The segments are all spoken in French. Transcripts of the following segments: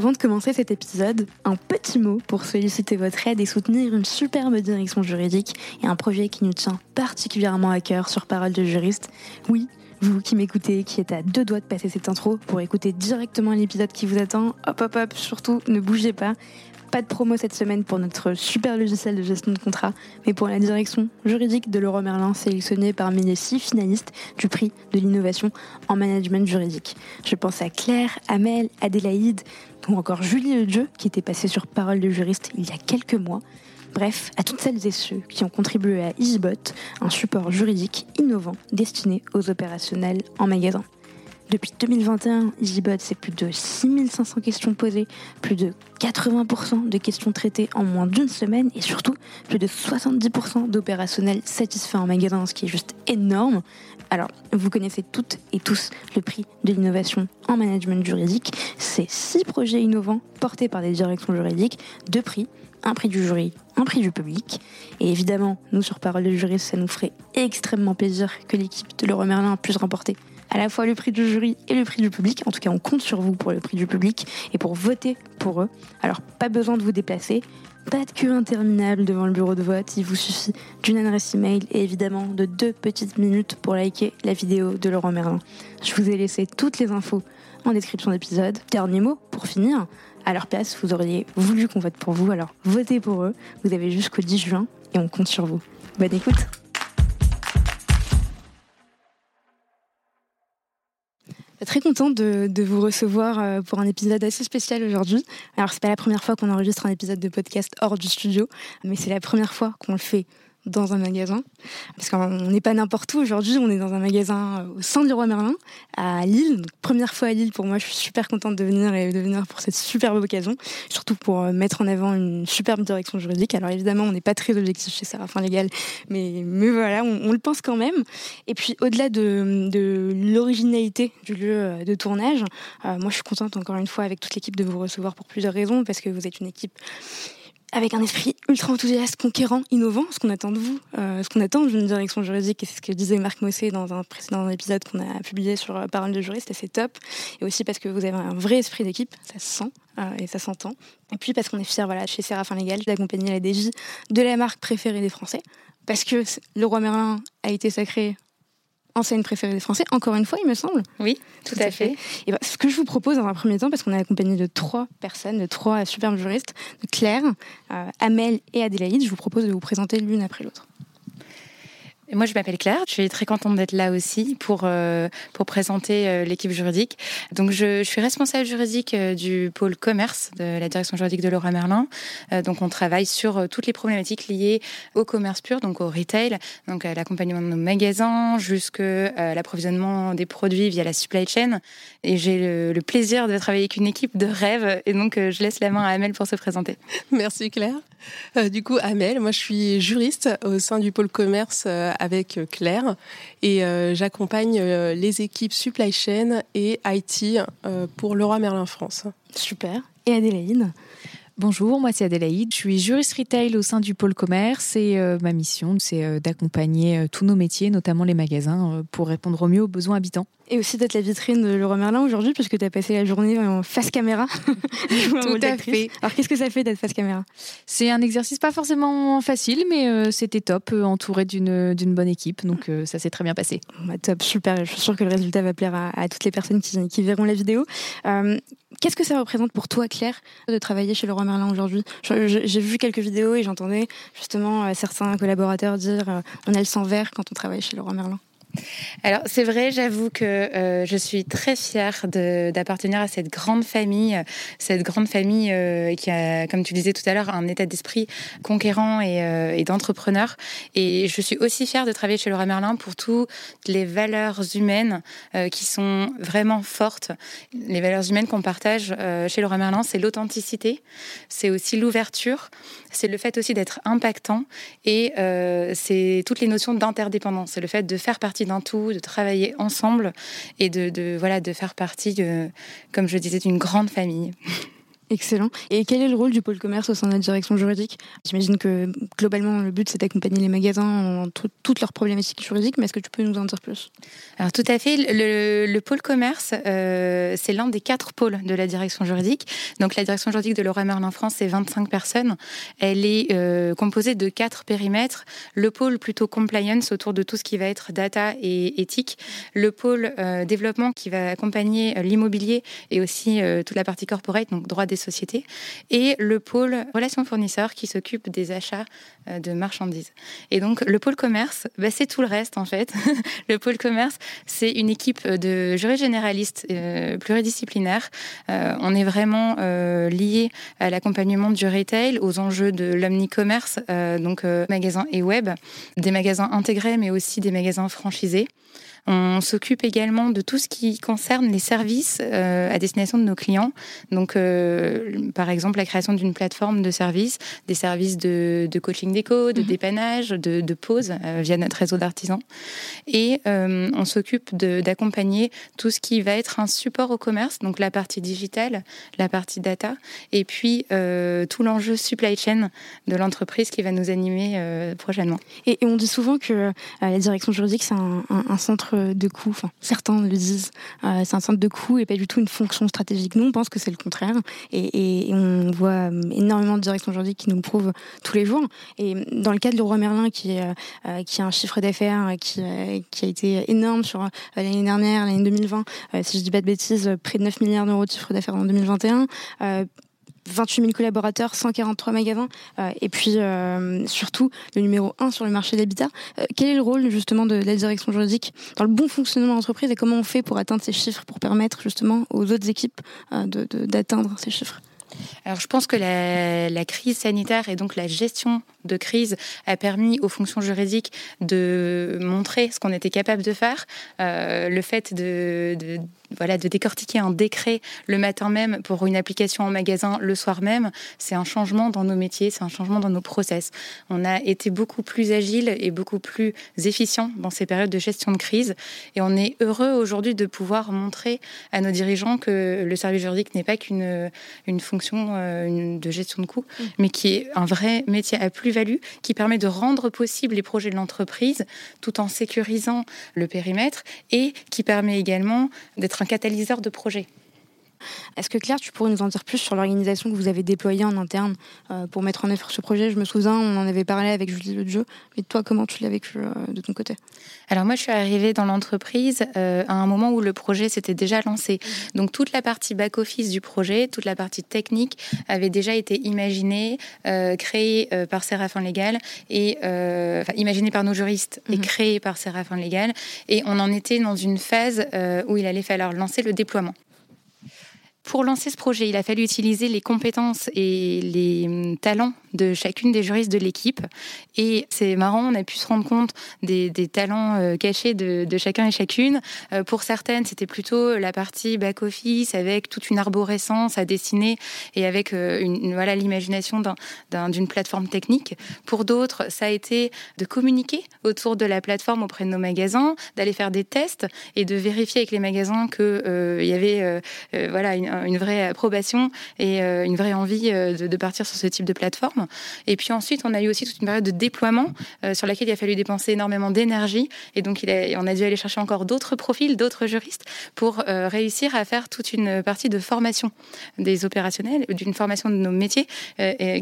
Avant de commencer cet épisode, un petit mot pour solliciter votre aide et soutenir une superbe direction juridique et un projet qui nous tient particulièrement à cœur sur Parole de juriste. Oui, vous qui m'écoutez, qui êtes à deux doigts de passer cette intro pour écouter directement l'épisode qui vous attend, hop hop hop, surtout ne bougez pas. Pas de promo cette semaine pour notre super logiciel de gestion de contrat, mais pour la direction juridique de Leroy Merlin sélectionnée parmi les six finalistes du prix de l'innovation en management juridique. Je pense à Claire, Amel, Adélaïde ou encore Julie Dieu qui était passée sur Parole de juriste il y a quelques mois. Bref, à toutes celles et ceux qui ont contribué à EasyBot, un support juridique innovant destiné aux opérationnels en magasin. Depuis 2021, EasyBot, c'est plus de 6500 questions posées, plus de 80% de questions traitées en moins d'une semaine et surtout plus de 70% d'opérationnels satisfaits en magasin, ce qui est juste énorme. Alors, vous connaissez toutes et tous le prix de l'innovation en management juridique. C'est six projets innovants portés par des directions juridiques, deux prix un prix du jury, un prix du public. Et évidemment, nous, sur Parole de Jury, ça nous ferait extrêmement plaisir que l'équipe de Leroy Merlin puisse remporter à la fois le prix du jury et le prix du public. En tout cas, on compte sur vous pour le prix du public et pour voter pour eux. Alors, pas besoin de vous déplacer. Pas de queue interminable devant le bureau de vote, il vous suffit d'une adresse email et évidemment de deux petites minutes pour liker la vidéo de Laurent Merlin. Je vous ai laissé toutes les infos en description d'épisode. Dernier mot pour finir, à leur place, vous auriez voulu qu'on vote pour vous, alors votez pour eux. Vous avez jusqu'au 10 juin et on compte sur vous. Bonne écoute Très contente de, de, vous recevoir euh, pour un épisode assez spécial aujourd'hui. Alors c'est pas la première fois qu'on enregistre un épisode de podcast hors du studio, mais c'est la première fois qu'on le fait dans un magasin. Parce qu'on n'est pas n'importe où aujourd'hui, on est dans un magasin au sein du Roi Merlin, à Lille. première fois à Lille pour moi, je suis super contente de venir et de venir pour cette superbe occasion. Surtout pour euh, mettre en avant une superbe direction juridique. Alors évidemment, on n'est pas très objectif chez Séraphin Légal, mais, mais voilà, on, le pense quand même. Et puis au-delà de, l'originalité du lieu euh, de tournage, euh, moi je suis contente encore une fois avec toute l'équipe de vous recevoir pour plusieurs raisons, parce que vous êtes une équipe avec un esprit ultra enthousiaste, conquérant, innovant, ce qu'on attend de vous, euh, ce qu'on attend d'une direction juridique, et c'est ce que disait Marc Mossé dans un précédent épisode qu'on a publié sur euh, Parole de juriste, c'est top. Et aussi parce que vous avez un vrai esprit d'équipe, ça se sent euh, et ça s'entend. Et puis parce qu'on est fiers, voilà, chez Séraphin Légal, d'accompagner la DJ de la marque préférée des Français, parce que le roi Merlin a été sacré enseigne préférée des Français, encore une fois, il me semble. Oui, tout, à, fait. Et ben, ce que je vous propose dans un premier temps, parce qu'on est accompagné de trois personnes, de trois superbes juristes, de Claire, euh, Amel et Adélaïde, je vous propose de vous présenter l'une après l'autre. Moi, je m'appelle Claire. Je suis très contente d'être là aussi pour euh, pour présenter euh, l'équipe juridique. Donc, je, je, suis responsable juridique euh, du pôle commerce de la direction juridique de Laura Merlin. donc, on travaille sur toutes les problématiques liées au commerce pur, donc au retail, donc à l'accompagnement de nos magasins, jusqu'à l'approvisionnement des produits via la supply chain. Et j'ai le, le, plaisir de travailler avec une équipe de rêve. Et donc, je laisse la main à Amel pour se présenter. Merci Claire. du coup, Amel, moi, je suis juriste au sein du pôle commerce avec euh, Claire et euh, j'accompagne euh, les équipes supply chain et IT pour Leroy Merlin France. Super. Et Adélaïde Bonjour, moi c'est Adélaïde, je suis juriste retail au sein du pôle commerce et ma mission c'est d'accompagner tous nos métiers, notamment les magasins, pour répondre au mieux aux besoins habitants. Et aussi d'être la vitrine de Leroy Merlin aujourd'hui, puisque tu as passé la journée en face caméra. Tout à fait. Alors qu'est-ce que ça fait d'être face caméra? C'est un exercice pas forcément facile, mais euh, c'était top, euh, entouré d'une, bonne équipe, donc euh, ça s'est très bien passé. Bah, top, super. Je suis sûre que le résultat va plaire à, toutes les personnes qui, qui verront la vidéo. qu'est-ce que ça représente pour toi, Claire, de travailler chez Leroy Merlin aujourd'hui? J'ai vu quelques vidéos et j'entendais justement certains collaborateurs dire on a le sang vert quand on travaille chez Leroy Merlin. Alors c'est vrai, j'avoue que euh, je suis très fière d'appartenir à cette grande famille, cette grande famille euh, qui a, comme tu disais tout à l'heure, un état d'esprit conquérant et, euh, et d'entrepreneur. Et je suis aussi fière de travailler chez Laura Merlin pour toutes les valeurs humaines qui sont vraiment fortes. Les valeurs humaines qu'on partage chez Laura Merlin, c'est l'authenticité, c'est aussi l'ouverture, c'est le fait aussi d'être impactant et c'est toutes les notions d'interdépendance, c'est le fait de faire partie d'un tout, de travailler ensemble et de, voilà, de faire partie, comme je disais, d'une grande famille. Excellent. Et quel est le rôle du pôle commerce au sein de la direction juridique? J'imagine que globalement, le but, c'est d'accompagner les magasins en toutes leurs problématiques juridiques, mais est-ce que tu peux nous en dire plus? Alors tout à fait. Le, pôle commerce, euh, c'est l'un des quatre pôles de la direction juridique. Donc la direction juridique de Laura Merlin France, c'est 25 personnes. Elle est euh, composée de quatre périmètres. Le pôle plutôt compliance autour de tout ce qui va être data et éthique. Le pôle euh, développement qui va accompagner l'immobilier et aussi toute la partie corporate, donc droit des sociétés, et le pôle relations fournisseurs qui s'occupe des achats euh, de marchandises. Et donc le pôle commerce, bah, c'est tout le reste en fait. le pôle commerce, c'est une équipe de juristes généralistes euh, pluridisciplinaires. Euh, on est vraiment lié à l'accompagnement du retail, aux enjeux de l'omnicommerce, donc magasins et web, des magasins intégrés mais aussi des magasins franchisés. On s'occupe également de tout ce qui concerne les services euh, à destination de nos clients. Donc, euh, par exemple, la création d'une plateforme de services, des services de, coaching déco, de mhm. dépannage, de, de pause euh, via notre réseau d'artisans. Et on s'occupe d'accompagner tout ce qui va être un support au commerce, donc la partie digitale, la partie data, et puis tout l'enjeu supply chain de l'entreprise qui va nous animer prochainement. Et, on dit souvent que la direction juridique, c'est un centre de coût. Enfin, certains le disent. Euh, c'est un centre de coût et pas du tout une fonction stratégique. Nous, on pense que c'est le contraire. Et, on voit euh, énormément de directions juridiques qui nous le prouvent tous les jours. Et dans le cas de Leroy Merlin, qui, euh, a un chiffre d'affaires qui, qui a été énorme sur l'année dernière, l'année 2020, si je dis pas de bêtises, près de 9 milliards d'euros de chiffre d'affaires en 2021. 28 000 collaborateurs, 143 magasins, euh, et puis euh, surtout le numéro 1 sur le marché de l'habitat. Euh, quel est le rôle justement de, la direction juridique dans le bon fonctionnement de l'entreprise et comment on fait pour atteindre ces chiffres, pour permettre justement aux autres équipes d'atteindre ces chiffres? Alors je pense que la, crise sanitaire et donc la gestion de crise a permis aux fonctions juridiques de montrer ce qu'on était capable de faire. le fait de, voilà, de décortiquer un décret le matin même pour une application en magasin le soir même, c'est un changement dans nos métiers, c'est un changement dans nos process. On a été beaucoup plus agile et beaucoup plus efficient dans ces périodes de gestion de crise et on est heureux aujourd'hui de pouvoir montrer à nos dirigeants que le service juridique n'est pas qu'une une fonction euh, de gestion de coûts, mmh. mais qui est un vrai métier à plus-value qui permet de rendre possible les projets de l'entreprise tout en sécurisant le périmètre et qui permet également d'être un catalyseur de projet. Est-ce que Claire, tu pourrais nous en dire plus sur l'organisation que vous avez déployée en interne euh, pour mettre en œuvre ce projet? Je me souviens, on en avait parlé avec Julie Le Jeu, mais toi, comment tu l'as vécu euh, de ton côté? Alors moi, je suis arrivée dans l'entreprise euh, à un moment où le projet s'était déjà lancé. Donc toute la partie back-office du projet, toute la partie technique avait déjà été imaginée, créée par Séraphin Légal, et enfin, imaginée par nos juristes et mhm. créée par Séraphin Légal. Et on en était dans une phase où il allait falloir lancer le déploiement. Pour lancer ce projet, il a fallu utiliser les compétences et les hum, talents de chacune des juristes de l'équipe. Et c'est marrant, on a pu se rendre compte des, talents euh, cachés de, chacun et chacune. Euh, pour certaines, c'était plutôt la partie back-office avec toute une arborescence à dessiner et avec euh, voilà l'imagination d'une plateforme technique. Pour d'autres, ça a été de communiquer autour de la plateforme auprès de nos magasins, d'aller faire des tests et de vérifier avec les magasins qu'il y avait voilà, une, vraie approbation et une vraie envie de, partir sur ce type de plateforme. Et puis ensuite, on a eu aussi toute une période de déploiement euh, sur laquelle il a fallu dépenser énormément d'énergie. Et donc, il a, on a dû aller chercher encore d'autres profils, d'autres juristes pour réussir à faire toute une partie de formation des opérationnels, d'une formation de nos métiers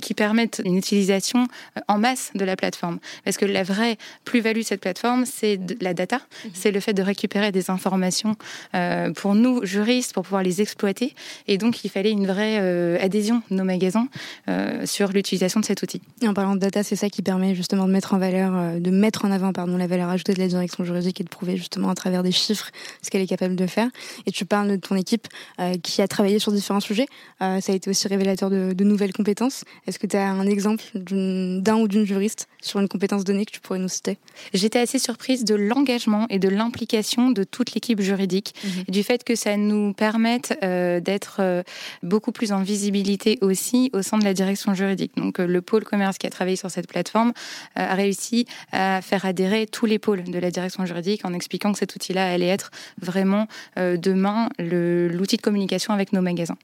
qui permettent une utilisation en masse de la plateforme. Parce que la vraie plus-value de cette plateforme, c'est la data, mmh. c'est le fait de récupérer des informations pour nous, juristes, pour pouvoir les exploiter et donc, il fallait une vraie euh, adhésion de nos magasins euh, sur l'utilisation l'utilisation de cet outil. Et en parlant de data, c'est ça qui permet justement de mettre en valeur, de mettre en avant pardon, la valeur ajoutée de la direction juridique et de prouver justement à travers des chiffres ce qu'elle est capable de faire. Et tu parles de ton équipe qui a travaillé sur différents sujets. ça a été aussi révélateur de, de nouvelles compétences. Est-ce que tu as un exemple d'un ou d'une juriste sur une compétence donnée que tu pourrais nous citer? J'étais assez surprise de l'engagement et de l'implication de toute l'équipe juridique, mhm. du fait que ça nous permette euh, d'être euh, beaucoup plus en visibilité aussi au sein de la direction juridique. Donc euh, le pôle commerce qui a travaillé sur cette plateforme a réussi à faire adhérer tous les pôles de la direction juridique en expliquant que cet outil-là allait être vraiment demain l'outil de communication avec nos magasins.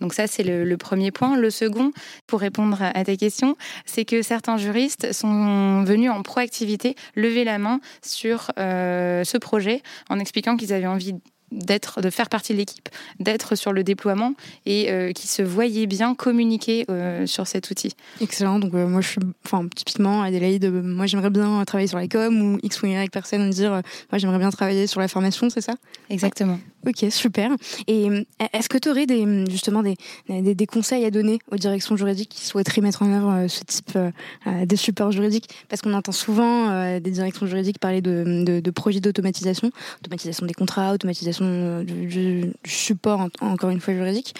Donc ça, c'est le, premier point. Le second, pour répondre à ta question, c'est que certains juristes sont venus en proactivité lever la main sur euh, ce projet en expliquant qu'ils avaient envie d'être, de faire partie de l'équipe, d'être sur le déploiement et euh, qui se voyaient bien communiquer euh, sur cet outil. Excellent. Donc moi je suis, enfin typiquement Adélaïde, moi j'aimerais bien travailler sur la com ou X ou Y personne dire, moi j'aimerais bien travailler sur la formation, c'est ça? Exactement. Ok, super. Et euh, est-ce que tu aurais des, justement des, des, conseils à donner aux directions juridiques qui souhaiteraient mettre en œuvre euh, ce type euh, de support juridique Parce qu'on entend souvent des directions juridiques parler de, de, projets d'automatisation, automatisation des contrats, automatisation du, support, encore une fois, juridique.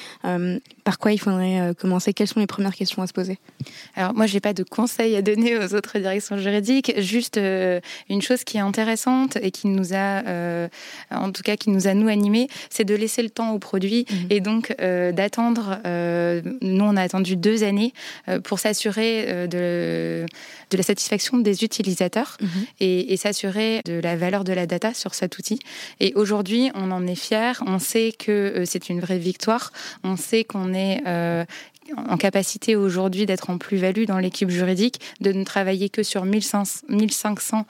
Par quoi il faudrait commencer? Quelles sont les premières questions à se poser? Alors moi, je n'ai pas de conseils à donner aux autres directions juridiques, juste une chose qui est intéressante et qui nous a, en tout cas, qui nous a nous animés c'est de laisser le temps au produit mhm. et donc euh, d'attendre. Euh, nous, on a attendu deux années euh, pour s'assurer de, de la satisfaction des utilisateurs mhm. et, s'assurer de la valeur de la data sur cet outil. Et aujourd'hui, on en est fier. On sait que c'est une vraie victoire. On sait qu'on est en capacité aujourd'hui d'être en plus-value dans l'équipe juridique, de ne travailler que sur 1500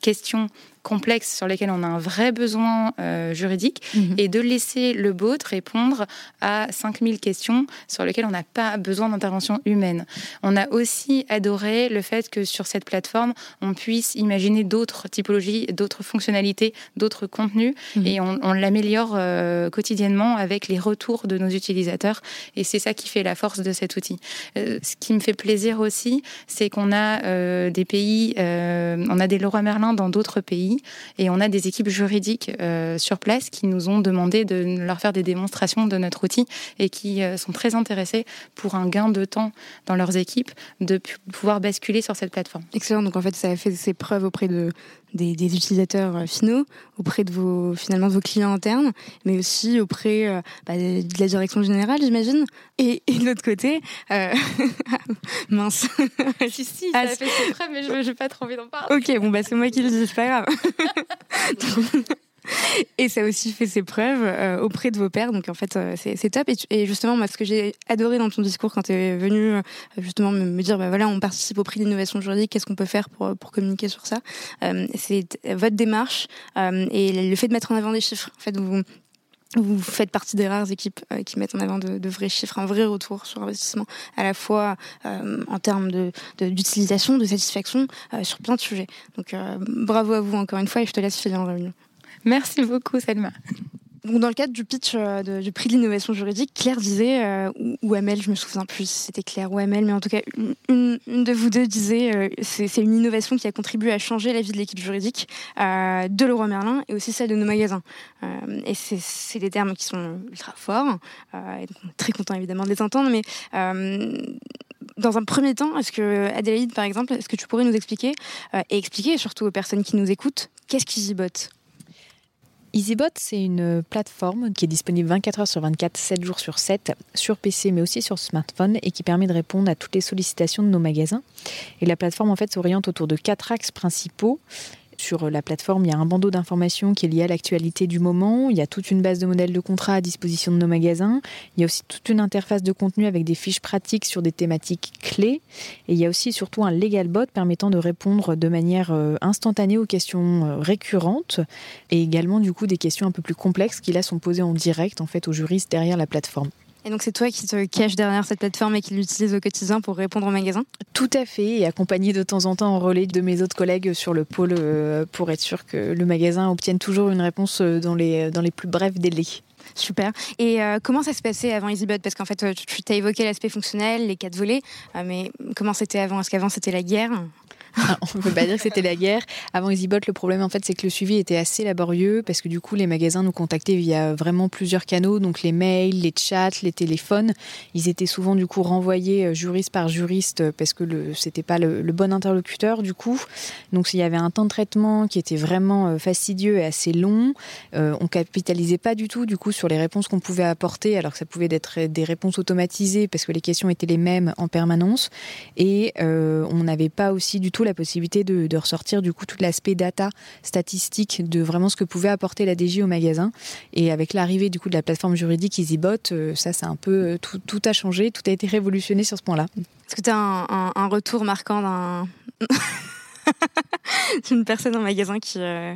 questions complexes sur lesquels on a un vrai besoin euh, juridique mhm. et de laisser le bot répondre à 5000 questions sur lesquelles on n'a pas besoin d'intervention humaine. On a aussi adoré le fait que sur cette plateforme, on puisse imaginer d'autres typologies, d'autres fonctionnalités, d'autres contenus mhm. et on, l'améliore euh, quotidiennement avec les retours de nos utilisateurs et c'est ça qui fait la force de cet outil. Euh, ce qui me fait plaisir aussi, c'est qu'on a des pays, on a des Leroy Merlin dans d'autres pays et on a des équipes juridiques euh, sur place qui nous ont demandé de leur faire des démonstrations de notre outil et qui euh, sont très intéressés pour un gain de temps dans leurs équipes de pouvoir basculer sur cette plateforme. Excellent. Donc en fait, ça a fait ses preuves auprès de, des, utilisateurs euh, finaux, auprès de vos finalement de vos clients internes, mais aussi auprès bah, de la direction générale, j'imagine. Et, de l'autre côté, mince. si si, ça a fait ses preuves, mais je n'ai pas trop envie d'en parler. Ok, bon bah c'est moi qui le dis, c'est pas grave. et ça a aussi fait ses preuves euh, auprès de vos pères. Donc en fait, euh, c'est top. Et, justement, ce que j'ai adoré dans ton discours quand tu es venu euh, justement me, dire, bah voilà, on participe au prix d'innovation juridique, qu'est-ce qu'on peut faire pour, communiquer sur ça C'est votre démarche et le fait de mettre en avant des chiffres. En fait, vous, faites partie des rares équipes qui mettent en avant de, vrais chiffres, un vrai retour sur investissement, à la fois en termes d'utilisation, de, de, satisfaction, sur plein de sujets. Donc bravo à vous encore une fois et je te laisse filer en réunion. Merci beaucoup, Selma. Donc, dans le cadre du pitch euh, du prix de l'innovation juridique, Claire disait, euh, ou, Amel, je me souviens plus si c'était Claire ou Amel, mais en tout cas, une, de vous deux disait euh, c'est une innovation qui a contribué à changer la vie de l'équipe juridique de Leroy Merlin et aussi celle de nos magasins. et c'est des termes qui sont ultra forts, très content évidemment de les entendre, mais dans un premier temps, est-ce que Adélaïde, par exemple, est-ce que tu pourrais nous expliquer et expliquer surtout aux personnes qui nous écoutent, qu'est-ce qu'EasyBot EasyBot, c'est une plateforme qui est disponible 24 heures sur 24, 7 jours sur 7, sur PC mais aussi sur smartphone et qui permet de répondre à toutes les sollicitations de nos magasins. Et la plateforme en fait s'oriente autour de quatre axes principaux. Sur la plateforme, il y a un bandeau d'informations qui est lié à l'actualité du moment. Il y a toute une base de modèles de contrats à disposition de nos magasins. Il y a aussi toute une interface de contenu avec des fiches pratiques sur des thématiques clés. Et il y a aussi surtout un legal bot permettant de répondre de manière euh, instantanée aux questions euh, récurrentes et également du coup des questions un peu plus complexes qui là sont posées en direct en fait aux juristes derrière la plateforme. Et donc c'est toi qui te caches derrière cette plateforme et qui l'utilise au quotidien pour répondre au magasin? Tout à fait, et accompagné de temps en temps en relais de mes autres collègues sur le pôle euh, pour être sûr que le magasin obtienne toujours une réponse euh, dans les, dans les plus brefs délais. Super. Et comment ça se passait avant EasyBot? Parce qu'en fait, tu t'as évoqué l'aspect fonctionnel, les quatre volets, mais comment c'était avant? Est-ce qu'avant c'était la guerre? on ne peut pas dire que c'était la guerre. Avant EasyBot, le problème en fait, c'est que le suivi était assez laborieux parce que du coup, les magasins nous contactaient via vraiment plusieurs canaux, donc les mails, les chats, les téléphones. Ils étaient souvent du coup renvoyés euh, juriste par juriste euh, parce que le c'était pas le, bon interlocuteur du coup. Donc il y avait un temps de traitement qui était vraiment euh, fastidieux et assez long. Euh, on capitalisait pas du tout du coup sur les réponses qu'on pouvait apporter, alors que ça pouvait être des réponses automatisées parce que les questions étaient les mêmes en permanence. Et on n'avait pas aussi du tout la possibilité de, ressortir du coup tout l'aspect data, statistique de vraiment ce que pouvait apporter la DJ au magasin. Et avec l'arrivée du coup de la plateforme juridique EasyBot, euh, ça, c'est un peu euh, tout, a changé, tout a été révolutionné sur ce point-là. Est-ce que tu as un, retour marquant d'un d'une personne en magasin qui euh,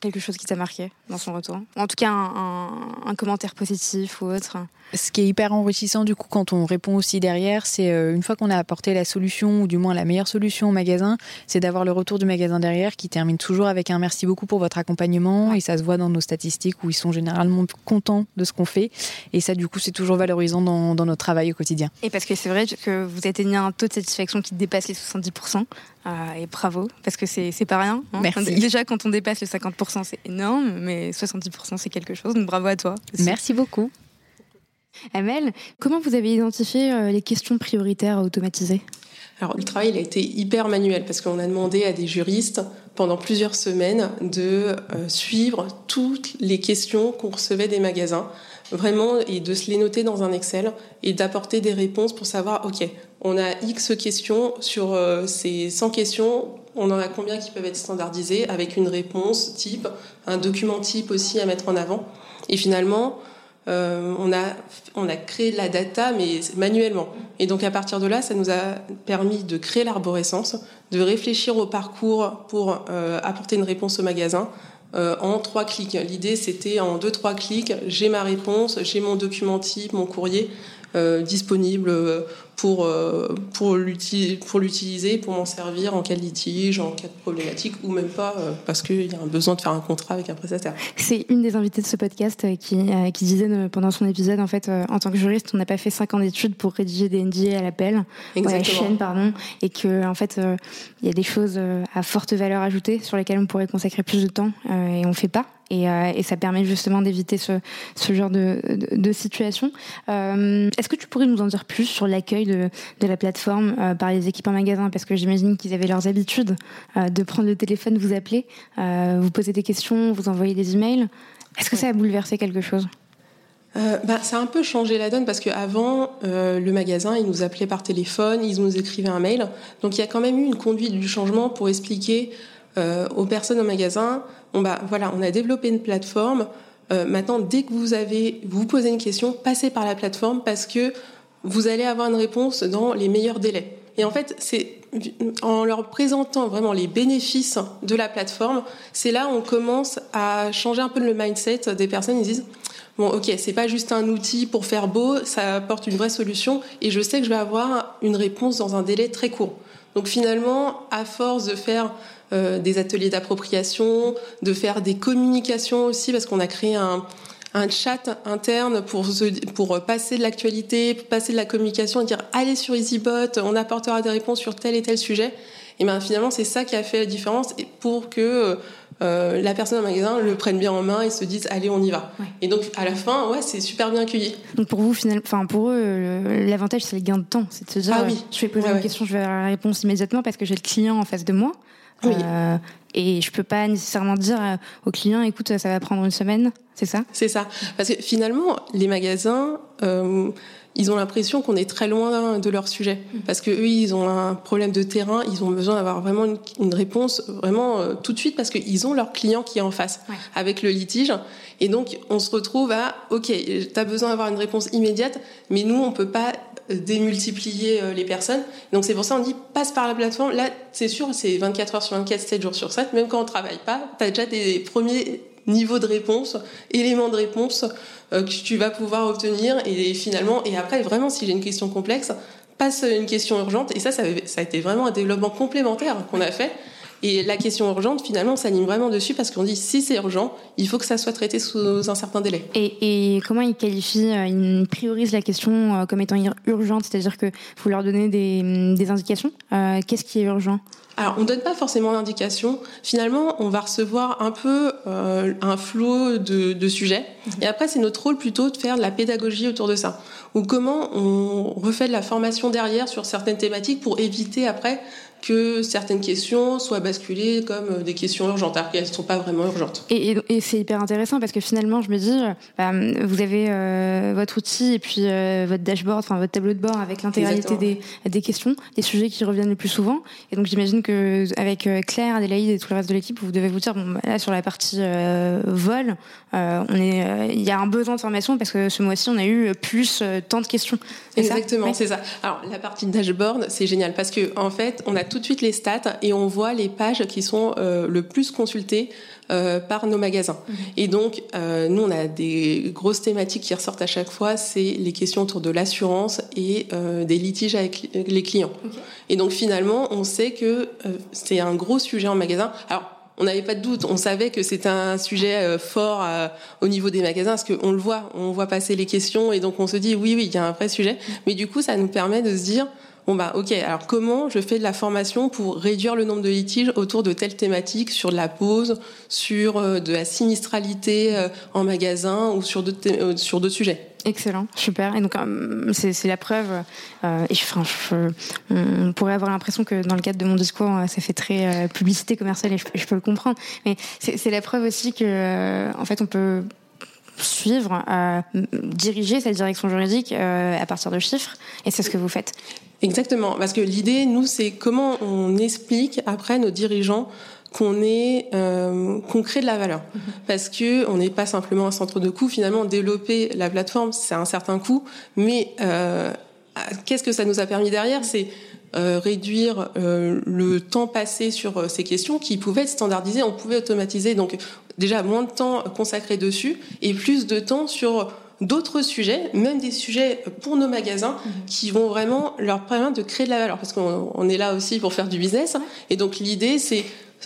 quelque chose qui t'a marqué dans son retour? En tout cas, un, commentaire positif ou autre? Ce qui est hyper enrichissant du coup quand on répond aussi derrière, c'est euh, une fois qu'on a apporté la solution ou du moins la meilleure solution au magasin, c'est d'avoir le retour du magasin derrière qui termine toujours avec un merci beaucoup pour votre accompagnement et ça se voit dans nos statistiques où ils sont généralement contents de ce qu'on fait et ça du coup c'est toujours valorisant dans, dans, notre travail au quotidien. Et parce que c'est vrai que vous atteignez un taux de satisfaction qui dépasse les 70%, ah, et bravo, parce que c'est pas rien. Hein. Merci. Déjà, quand on dépasse les 50%, c'est énorme, mais 70%, c'est quelque chose. Donc bravo à toi. Merci beaucoup. Amel, comment vous avez identifié euh, les questions prioritaires à automatiser? Alors, le travail il a été hyper manuel parce qu'on a demandé à des juristes pendant plusieurs semaines de euh, suivre toutes les questions qu'on recevait des magasins, vraiment, et de se les noter dans un Excel et d'apporter des réponses pour savoir, OK, on a X questions sur euh, ces 100 questions, on en a combien qui peuvent être standardisées avec une réponse type, un document type aussi à mettre en avant. Et finalement, euh, on, a, on a créé la data, mais manuellement. Et donc à partir de là, ça nous a permis de créer l'arborescence, de réfléchir au parcours pour euh, apporter une réponse au magasin, en trois clics. L'idée, c'était en deux, trois clics, j'ai ma réponse, j'ai mon document type, mon courrier disponible pour, euh, pour l'utiliser, pour m'en servir en cas de litige, en cas de problématique, ou même pas euh, parce qu'il y a un besoin de faire un contrat avec un prestataire. C'est une des invitées de ce podcast euh, qui, qui disait pendant son épisode, en fait, en tant que juriste, on n'a pas fait cinq ans d'études pour rédiger des NDA à l'appel, à la chaîne, pardon, et que en fait, il y a des choses à forte valeur ajoutée sur lesquelles on pourrait consacrer plus de temps, et on fait pas. Euh, et, ça permet justement d'éviter ce, genre de, situation. Euh, est-ce que tu pourrais nous en dire plus sur l'accueil de, la plateforme euh, par les équipes en magasin? Parce que j'imagine qu'ils avaient leurs habitudes de prendre le téléphone, vous appeler, vous poser des questions, vous envoyer des emails. Est-ce que ça a bouleversé quelque chose? Bah, ça a un peu changé la donne parce qu'avant, le magasin, il nous appelait par téléphone, ils nous écrivaient un mail. Donc il y a quand même eu une conduite du changement pour expliquer aux personnes au magasin bah, voilà, on a développé une plateforme. Euh, maintenant, dès que vous avez, vous posez une question, passez par la plateforme parce que vous allez avoir une réponse dans les meilleurs délais. Et en fait, c'est en leur présentant vraiment les bénéfices de la plateforme, c'est là où on commence à changer un peu le mindset des personnes. Ils disent bon, ok, c'est pas juste un outil pour faire beau, ça apporte une vraie solution, et je sais que je vais avoir une réponse dans un délai très court. Donc finalement, à force de faire euh, des ateliers d'appropriation, de faire des communications aussi, parce qu'on a créé un, chat interne pour, pour passer de l'actualité, passer de la communication et dire allez sur EasyBot, on apportera des réponses sur tel et tel sujet. Et bien finalement, c'est ça qui a fait la différence pour que euh, la personne au magasin le prenne bien en main et se dise allez, on y va. Et donc à la fin, ouais, c'est super bien accueilli. Donc pour vous, finalement, enfin pour eux, l'avantage c'est le gain de temps, c'est de se dire ah oui. je vais poser une question, je vais avoir la réponse immédiatement parce que j'ai le client en face de moi. Euh, et je peux pas nécessairement dire euh, au client, écoute, ça va prendre une semaine, c'est ça? C'est ça. Parce que finalement, les magasins, euh, ils ont l'impression qu'on est très loin de leur sujet. Mm. Parce que eux, ils ont un problème de terrain, ils ont besoin d'avoir vraiment une, réponse vraiment tout de suite parce qu'ils ont leur client qui est en face avec le litige. Et donc, on se retrouve à, OK, tu as besoin d'avoir une réponse immédiate, mais nous, on peut pas démultiplier euh, les personnes. Donc c'est pour ça on dit passe par la plateforme. Là, c'est sûr, c'est 24 heures sur 24, 7 jours sur 7. Même quand on travaille pas, tu as déjà des premiers niveaux de réponse, éléments de réponse euh, que tu vas pouvoir obtenir. Et finalement, et après, vraiment, si j'ai une question complexe, passe une question urgente. Et ça, ça, a été vraiment un développement complémentaire qu'on a fait Et la question urgente, finalement, on s'anime vraiment dessus parce qu'on dit si c'est urgent, il faut que ça soit traité sous un certain délai. Et, comment ils qualifient, euh, ils priorisent la question euh, comme étant urgente, c'est-à-dire que vous leur donnez des, indications. Euh, qu'est-ce qui est urgent? Alors, on ne donne pas forcément d'indication. Finalement, on va recevoir un peu un flot de, de sujets. Et après, c'est notre rôle plutôt de faire de la pédagogie autour de ça. Ou comment on refait de la formation derrière sur certaines thématiques pour éviter après que certaines questions soient basculées comme euh, des questions urgentes, alors qu'elles ne sont pas vraiment urgentes. Et, c'est hyper intéressant parce que finalement, je me dis, euh, bah, vous avez euh, votre outil et puis votre dashboard, enfin votre tableau de bord avec l'intégralité des, des, questions, des sujets qui reviennent le plus souvent. Et donc j'imagine que avec Claire, Adélaïde et tout le reste de l'équipe, vous devez vous dire, bon, bah, là sur la partie vol, on est, il y a un besoin de formation parce que ce mois-ci, on a eu plus tant de questions. Exactement, c'est ça. Alors la partie dashboard, c'est génial parce que en fait, on a tout de suite les stats et on voit les pages qui sont euh, le plus consultées euh, par nos magasins. Mhm. Et donc, euh, nous, on a des grosses thématiques qui ressortent à chaque fois, c'est les questions autour de l'assurance et des litiges avec les clients. Et donc, finalement, on sait que c'est un gros sujet en magasin. Alors, on n'avait pas de doute, on savait que c'était un sujet fort au niveau des magasins parce qu'on le voit, on voit passer les questions et donc on se dit oui, oui, il y a un vrai sujet. Mhm. Mais du coup, ça nous permet de se dire Bon bah ok, alors comment je fais de la formation pour réduire le nombre de litiges autour de telles thématiques, sur de la pause, sur euh, de la sinistralité euh, en magasin ou sur d'autres euh, sur sujets? Excellent, super. Et donc c'est la preuve. et enfin, on pourrait avoir l'impression que dans le cadre de mon discours, ça fait très publicité commerciale et je, je, peux le comprendre. Mais c'est la preuve aussi que en fait on peut suivre, diriger cette direction juridique à partir de chiffres. Et c'est ce que vous faites. Exactement, parce que l'idée, nous, c'est comment on explique après nos dirigeants qu'on est euh, qu'on crée de la valeur. Mhm. parce que on n'est pas simplement un centre de coût finalement développer la plateforme c'est un certain coût. Mais euh, qu'est-ce que ça nous a permis derrière? C'est euh, réduire euh, le temps passé sur euh, ces questions qui pouvaient être standardisées, on pouvait automatiser. Donc déjà moins de temps consacré dessus et plus de temps sur d'autres sujets, même des sujets pour nos magasins mhm. qui vont vraiment leur permettre de créer de la valeur parce qu'on est là aussi pour faire du business. Et donc l'idée, c'est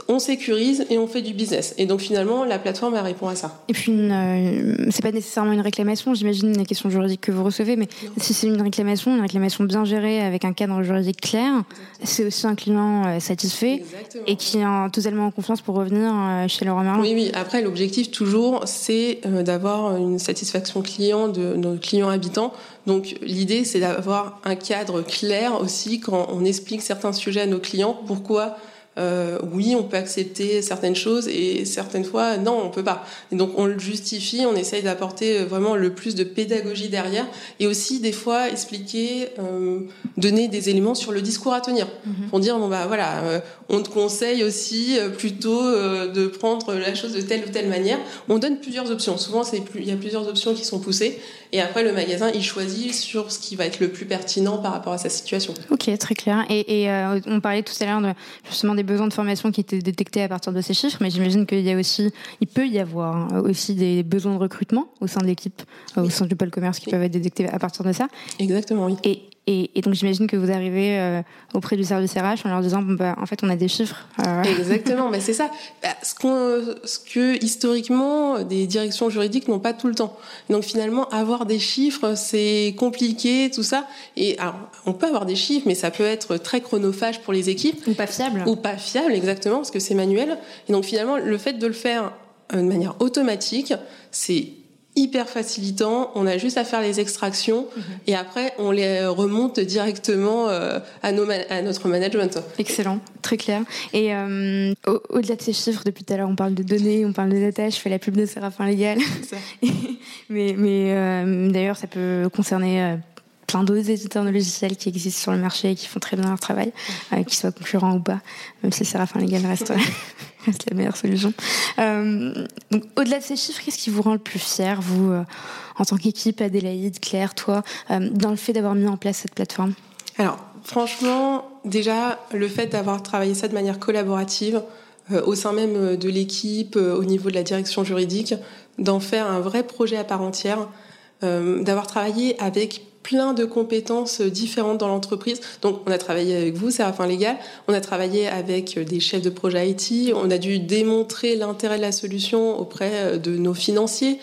on sécurise et on fait du business. Et donc finalement, la plateforme elle répond à ça. Et puis, euh, c'est pas nécessairement une réclamation, j'imagine les questions juridiques que vous recevez, mais si c'est une réclamation, une réclamation bien gérée avec un cadre juridique clair, c'est aussi un client euh, satisfait et qui est totalement en confiance pour revenir euh, chez Laurent Merlin. Oui, oui. Après, l'objectif toujours, c'est d'avoir une satisfaction client de nos clients habitants. Donc l'idée, c'est d'avoir un cadre clair aussi quand on explique certains sujets à nos clients. Pourquoi euh, oui, on peut accepter certaines choses et certaines fois, non, on peut pas. Et donc, on le justifie, on essaye d'apporter vraiment le plus de pédagogie derrière et aussi, des fois, expliquer, euh, donner des éléments sur le discours à tenir mhm. pour dire, bon, bah voilà, euh, on te conseille aussi euh, plutôt euh, de prendre la chose de telle ou telle manière. On donne plusieurs options. Souvent, c'est plus, il y a plusieurs options qui sont poussées et après, le magasin, il choisit sur ce qui va être le plus pertinent par rapport à sa situation. Ok, très clair. Et, et on parlait tout à l'heure de, justement des besoins de formation qui étaient détectés à partir de ces chiffres, mais j'imagine qu'il y a aussi, il peut y avoir hein, aussi des besoins de recrutement au sein de l'équipe, euh, au sein du pôle commerce qui peuvent être détectés à partir de ça. Exactement, oui. Et, et, donc j'imagine que vous arrivez euh, auprès du service RH en leur disant bon, bah, en fait on a des chiffres. Euh. Exactement, mais c'est ça. Bah, ce, qu'on, ce que historiquement des directions juridiques n'ont pas tout le temps. Donc finalement avoir des chiffres c'est compliqué tout ça. Et alors on peut avoir des chiffres, mais ça peut être très chronophage pour les équipes. Ou pas fiable. Ou pas fiable exactement parce que c'est manuel. Et donc finalement le fait de le faire de manière automatique, c'est hyper facilitant. On a juste à faire les extractions mhm. et après on les remonte directement euh, à, nos à notre management. Excellent, très clair. Et euh, au-delà de ces chiffres, depuis tout à l'heure, on parle de données, on parle de data. Je fais la pub de Séraphin Légal. mais mais euh, d'ailleurs, ça peut concerner plein d'autres éditeurs de logiciels qui existent sur le marché et qui font très bien leur travail, qu'ils soient concurrents ou pas, même si Séraphin Légal reste, reste la meilleure solution. Euh, au-delà de ces chiffres, qu'est-ce qui vous rend le plus fier, vous, euh, en tant qu'équipe, Adélaïde, Claire, toi, euh, dans le fait d'avoir mis en place cette plateforme? Alors, franchement, déjà, le fait d'avoir travaillé ça de manière collaborative, au sein même de l'équipe, au niveau de la direction juridique, d'en faire un vrai projet à part entière, d'avoir travaillé avec plein de compétences différentes dans l'entreprise. Donc, on a travaillé avec vous, Séraphin Légal, on a travaillé avec des chefs de projet IT, on a dû démontrer l'intérêt de la solution auprès de nos financiers.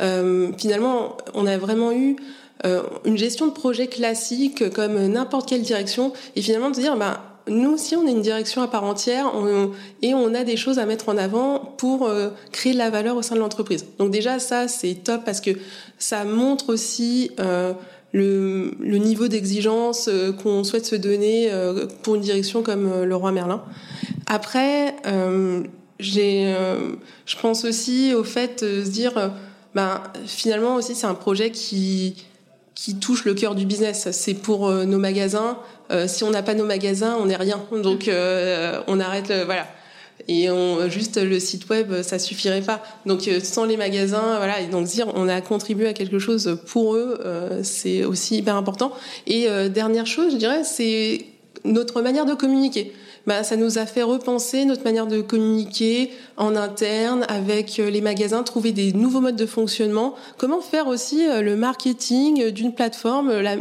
Euh, finalement, on a vraiment eu euh, une gestion de projet classique comme n'importe quelle direction, et finalement de dire, bah, nous aussi, on est une direction à part entière et on a des choses à mettre en avant pour euh, créer de la valeur au sein de l'entreprise. Donc déjà, ça, c'est top parce que ça montre aussi euh, le, le, niveau d'exigence euh, qu'on souhaite se donner euh, pour une direction comme le roi Merlin. Après, j'ai, je pense aussi au fait de se dire, ben, finalement aussi, c'est un projet qui qui touche le cœur du business. C'est pour nos magasins. Euh, si on n'a pas nos magasins, on n'est rien. Donc euh, on arrête, voilà. Et on, juste le site web, ça suffirait pas. Donc euh, sans les magasins, voilà. Et donc dire on a contribué à quelque chose pour eux, c'est aussi hyper important. Et dernière chose, je dirais, c'est notre manière de communiquer. Bah, ça nous a fait repenser notre manière de communiquer en interne avec les magasins, trouver des nouveaux modes de fonctionnement. Comment faire aussi le marketing d'une plateforme, la,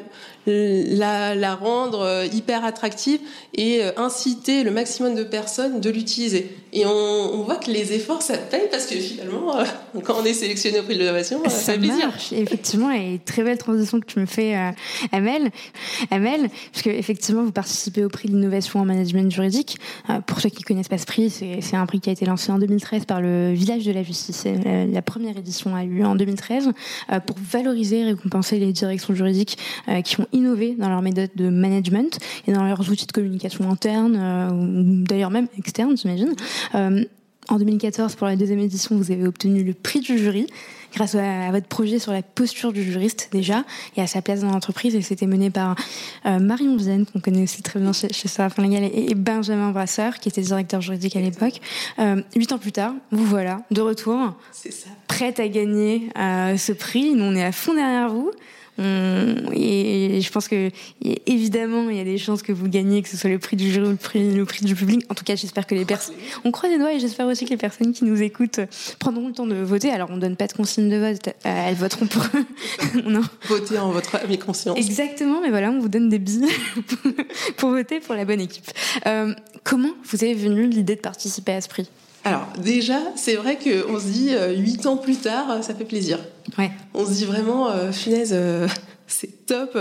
la, la rendre euh, hyper attractive et euh, inciter le maximum de personnes de l'utiliser. Et on, on, voit que les efforts, ça paye parce que finalement, euh, quand on est sélectionné au prix de l'innovation, ça, ça fait plaisir. Marche. Effectivement, et très belle transition que tu me fais, euh, Amel. Amel, parce que effectivement, vous participez au prix de l'innovation en management juridique. Euh, pour ceux qui connaissent pas ce prix, c'est un prix qui a été lancé en 2013 par le Village de la Justice. La, la première édition a eu en 2013 pour valoriser et récompenser les directions juridiques qui ont innover dans leur méthode de management et dans leurs outils de communication interne, euh, ou d'ailleurs même externe, j'imagine. Euh, en 2014, pour la deuxième édition, vous avez obtenu le prix du jury grâce à, votre projet sur la posture du juriste déjà et à sa place dans l'entreprise. Et c'était mené par euh, Marion Zen, qu'on connaît aussi très bien chez, chez Sarah et, et Benjamin Brasseur, qui était directeur juridique à l'époque. Euh, huit ans plus tard, vous voilà de retour, prête à gagner euh, ce prix. Nous, on est à fond derrière vous. On, et, je pense que évidemment il y a des chances que vous gagnez, que ce soit le prix du jury ou le prix, le prix du public. En tout cas, j'espère que les personnes, on croise les doigts et j'espère aussi que les personnes qui nous écoutent prendront le temps de voter. Alors on donne pas de consigne de vote, euh, elles voteront pour. non. Votez en votre âme conscience. Exactement, mais voilà, on vous donne des billes pour voter pour la bonne équipe. Euh, comment vous avez venu l'idée de participer à ce prix? Alors déjà, c'est vrai qu'on se dit euh, huit ans plus tard, ça fait plaisir. Ouais. On se dit vraiment, euh, finaise, euh, c'est top.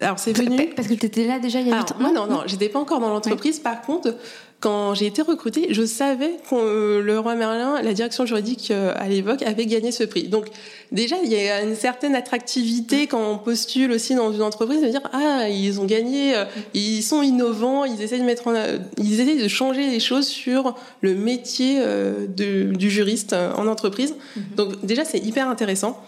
Alors c'est venu parce que tu étais là déjà il y a huit ans. Moi non non, j'étais pas encore dans l'entreprise. Par contre, quand j'ai été recrutée, je savais que le roi Merlin, la direction juridique à l'époque, avait gagné ce prix. Donc déjà, il y a une certaine attractivité quand on postule aussi dans une entreprise de dire ah ils ont gagné, ils sont innovants, ils essaient de mettre en, ils essaient de changer les choses sur le métier de, du juriste en entreprise. Mm-hmm. Donc déjà c'est hyper intéressant.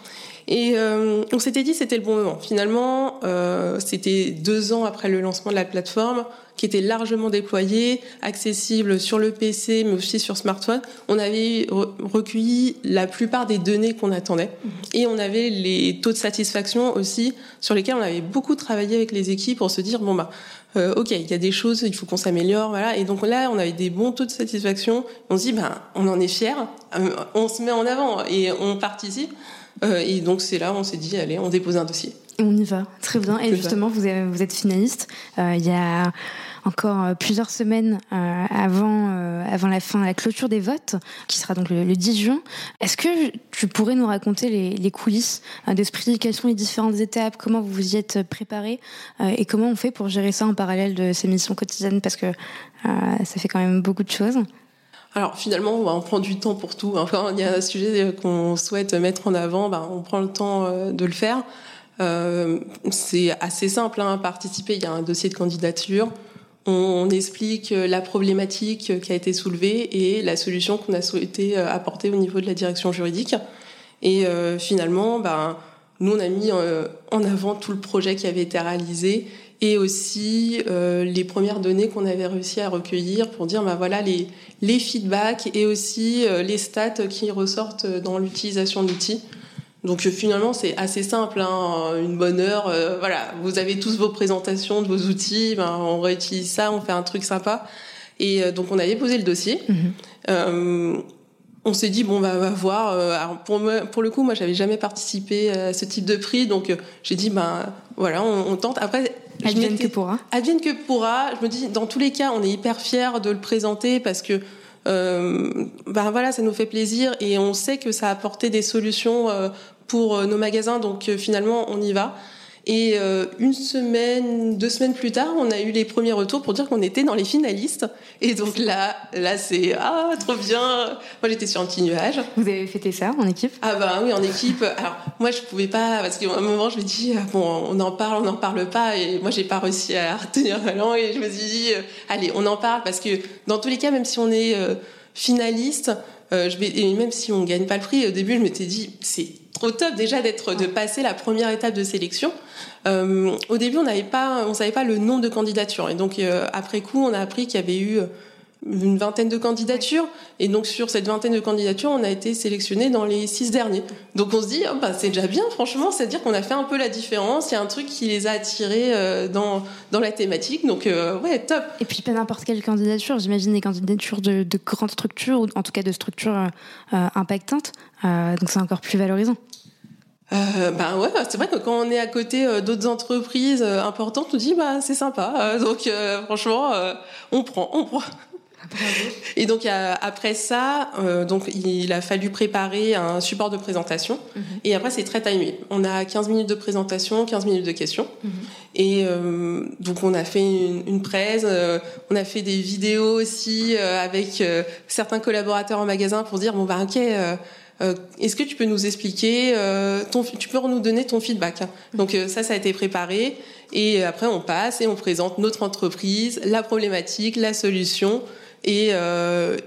Et euh, on s'était dit c'était le bon moment. Finalement, euh, c'était deux ans après le lancement de la plateforme, qui était largement déployée, accessible sur le PC, mais aussi sur smartphone. On avait recueilli la plupart des données qu'on attendait, et on avait les taux de satisfaction aussi sur lesquels on avait beaucoup travaillé avec les équipes pour se dire bon bah euh, ok, il y a des choses, il faut qu'on s'améliore, voilà. Et donc là, on avait des bons taux de satisfaction. On se dit, ben, on en est fiers, euh, on se met en avant et on participe. Euh, et donc c'est là, on s'est dit, allez, on dépose un dossier. On y va, très bien. Et justement, vous, avez, vous êtes finaliste. Il y a encore euh, plusieurs semaines euh, avant, euh, avant la fin, la clôture des votes, qui sera donc le, le 10 juin. Est-ce que tu pourrais nous raconter les, les coulisses d'esprit Quelles sont les différentes étapes? Comment vous vous y êtes préparé Et comment on fait pour gérer ça en parallèle de ces missions quotidiennes? Parce que ça fait quand même beaucoup de choses. Alors finalement, on prend du temps pour tout. Enfin, il y a un sujet qu'on souhaite mettre en avant, ben, on prend le temps de le faire. C'est assez simple, hein, participer, il y a un dossier de candidature, on, explique la problématique qui a été soulevée et la solution qu'on a souhaité euh, apporter au niveau de la direction juridique. Et euh, finalement, ben, nous, on a mis euh, en avant tout le projet qui avait été réalisé et aussi euh, les premières données qu'on avait réussi à recueillir pour dire bah voilà les les feedbacks et aussi euh, les stats qui ressortent dans l'utilisation de l'outil. Donc euh, finalement c'est assez simple, hein, une bonne heure, euh, voilà, vous avez tous vos présentations de vos outils, ben, on réutilise ça, on fait un truc sympa. Et euh, donc on avait posé le dossier. Mmh. on s'est dit bon bah on va voir. Alors pour pour le coup, moi j'avais jamais participé à ce type de prix, donc j'ai dit ben voilà, on, tente. Après, advienne que pourra. Advienne que pourra. Je me dis dans tous les cas, on est hyper fiers de le présenter parce que ben voilà, ça nous fait plaisir et on sait que ça a apporté des solutions pour nos magasins, donc finalement on y va. Et euh, une semaine, deux semaines plus tard, on a eu les premiers retours pour dire qu'on était dans les finalistes. Et donc là, là c'est ah trop bien. Moi j'étais sur un petit nuage. Vous avez fêté ça en équipe? Ah bah oui en équipe. Alors moi je pouvais pas parce qu'à un moment je me dis ah, bon on en parle, on n'en parle pas et moi j'ai pas réussi à retenir la langue et je me suis dit euh, allez on en parle parce que dans tous les cas même si on est euh, finaliste, je vais, et même si on gagne pas le prix, au début je m'étais dit c'est trop top déjà d'être de passer la première étape de sélection. Euh, au début, on n'avait pas, on savait pas le nombre de candidatures, et donc euh, après coup, on a appris qu'il y avait eu une vingtaine de candidatures. Et donc, sur cette vingtaine de candidatures, on a été sélectionné dans les six derniers. Donc, on se dit, oh, bah, c'est déjà bien, franchement. C'est-à-dire qu'on a fait un peu la différence. Il y a un truc qui les a attirés euh, dans, dans la thématique. Donc, ouais, top. Et puis, pas n'importe quelle candidature. J'imagine des candidatures de, de, grandes structures, ou en tout cas de structures impactantes. donc, c'est encore plus valorisant euh, ben ouais, c'est vrai que quand on est à côté euh, d'autres entreprises euh, importantes, on dit bah c'est sympa. Euh, donc franchement, on prend, on prend. Et donc après ça, donc il a fallu préparer un support de présentation. Mhm. Et après c'est très timé. On a 15 minutes de présentation, 15 minutes de questions. Mhm. Et donc on a fait une, une presse, on a fait des vidéos aussi avec certains collaborateurs en magasin pour dire bon bah ok euh, est-ce que tu peux nous expliquer, euh, ton, tu peux nous donner ton feedback hein. Donc euh, ça, ça a été préparé. Et après, on passe et on présente notre entreprise, la problématique, la solution et,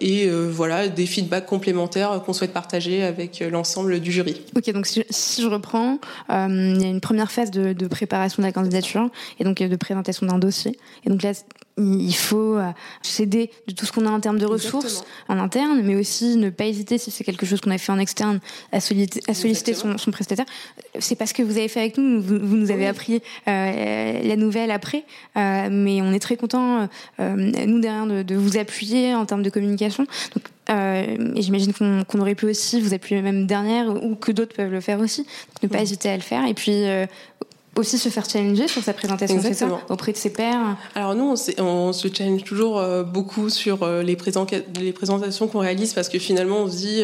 et voilà des feedbacks complémentaires qu'on souhaite partager avec l'ensemble du jury. Ok, donc si, je reprends, il y a une première phase de, préparation de la candidature et donc de présentation d'un dossier. Il faut euh, s'aider de tout ce qu'on a en termes de ressources en interne, mais aussi ne pas hésiter, si c'est quelque chose qu'on a fait en externe, à solliciter, à solliciter son, son, prestataire. C'est parce que vous avez fait avec nous, vous, vous nous avez appris euh, la nouvelle après, euh, mais on est très content euh, nous derrière de, de, vous appuyer en termes de communication. Donc, et j'imagine qu'on aurait pu aussi vous appuyer même dernière ou que d'autres peuvent le faire aussi. Donc, ne pas hésiter à le faire. Et puis aussi se faire challenger sur sa présentation ça, auprès de ses pairs Alors nous, on, on se challenge toujours euh, beaucoup sur euh, les, les, présentations qu'on réalise parce que finalement, on se dit,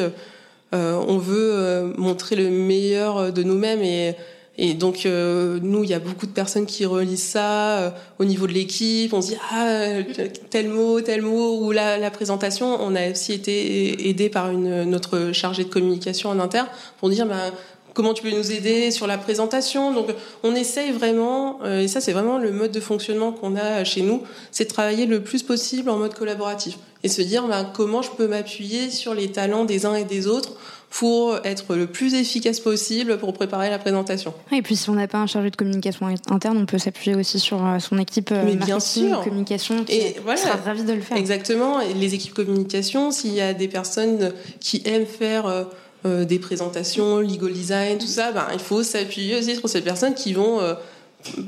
euh, on veut montrer le meilleur de nous-mêmes et, et donc nous, il y a beaucoup de personnes qui relisent ça au niveau de l'équipe. On se dit ah tel mot, tel mot ou la, la présentation. On a aussi été aidé par une notre chargée de communication en interne pour dire bah, comment tu peux nous aider sur la présentation. Donc on essaye vraiment, euh, et ça c'est vraiment le mode de fonctionnement qu'on a chez nous, c'est de travailler le plus possible en mode collaboratif et se dire ben, comment je peux m'appuyer sur les talents des uns et des autres pour être le plus efficace possible pour préparer la présentation. Et puis si on n'a pas un chargé de communication interne, on peut s'appuyer aussi sur euh, son équipe euh, Mais bien sûr. communication qui et voilà. sera ravie de le faire. Exactement, et les équipes communication, s'il y a des personnes qui aiment faire euh, des présentations, legal design, tout ça, ben, il faut s'appuyer aussi sur ces personnes qui vont euh,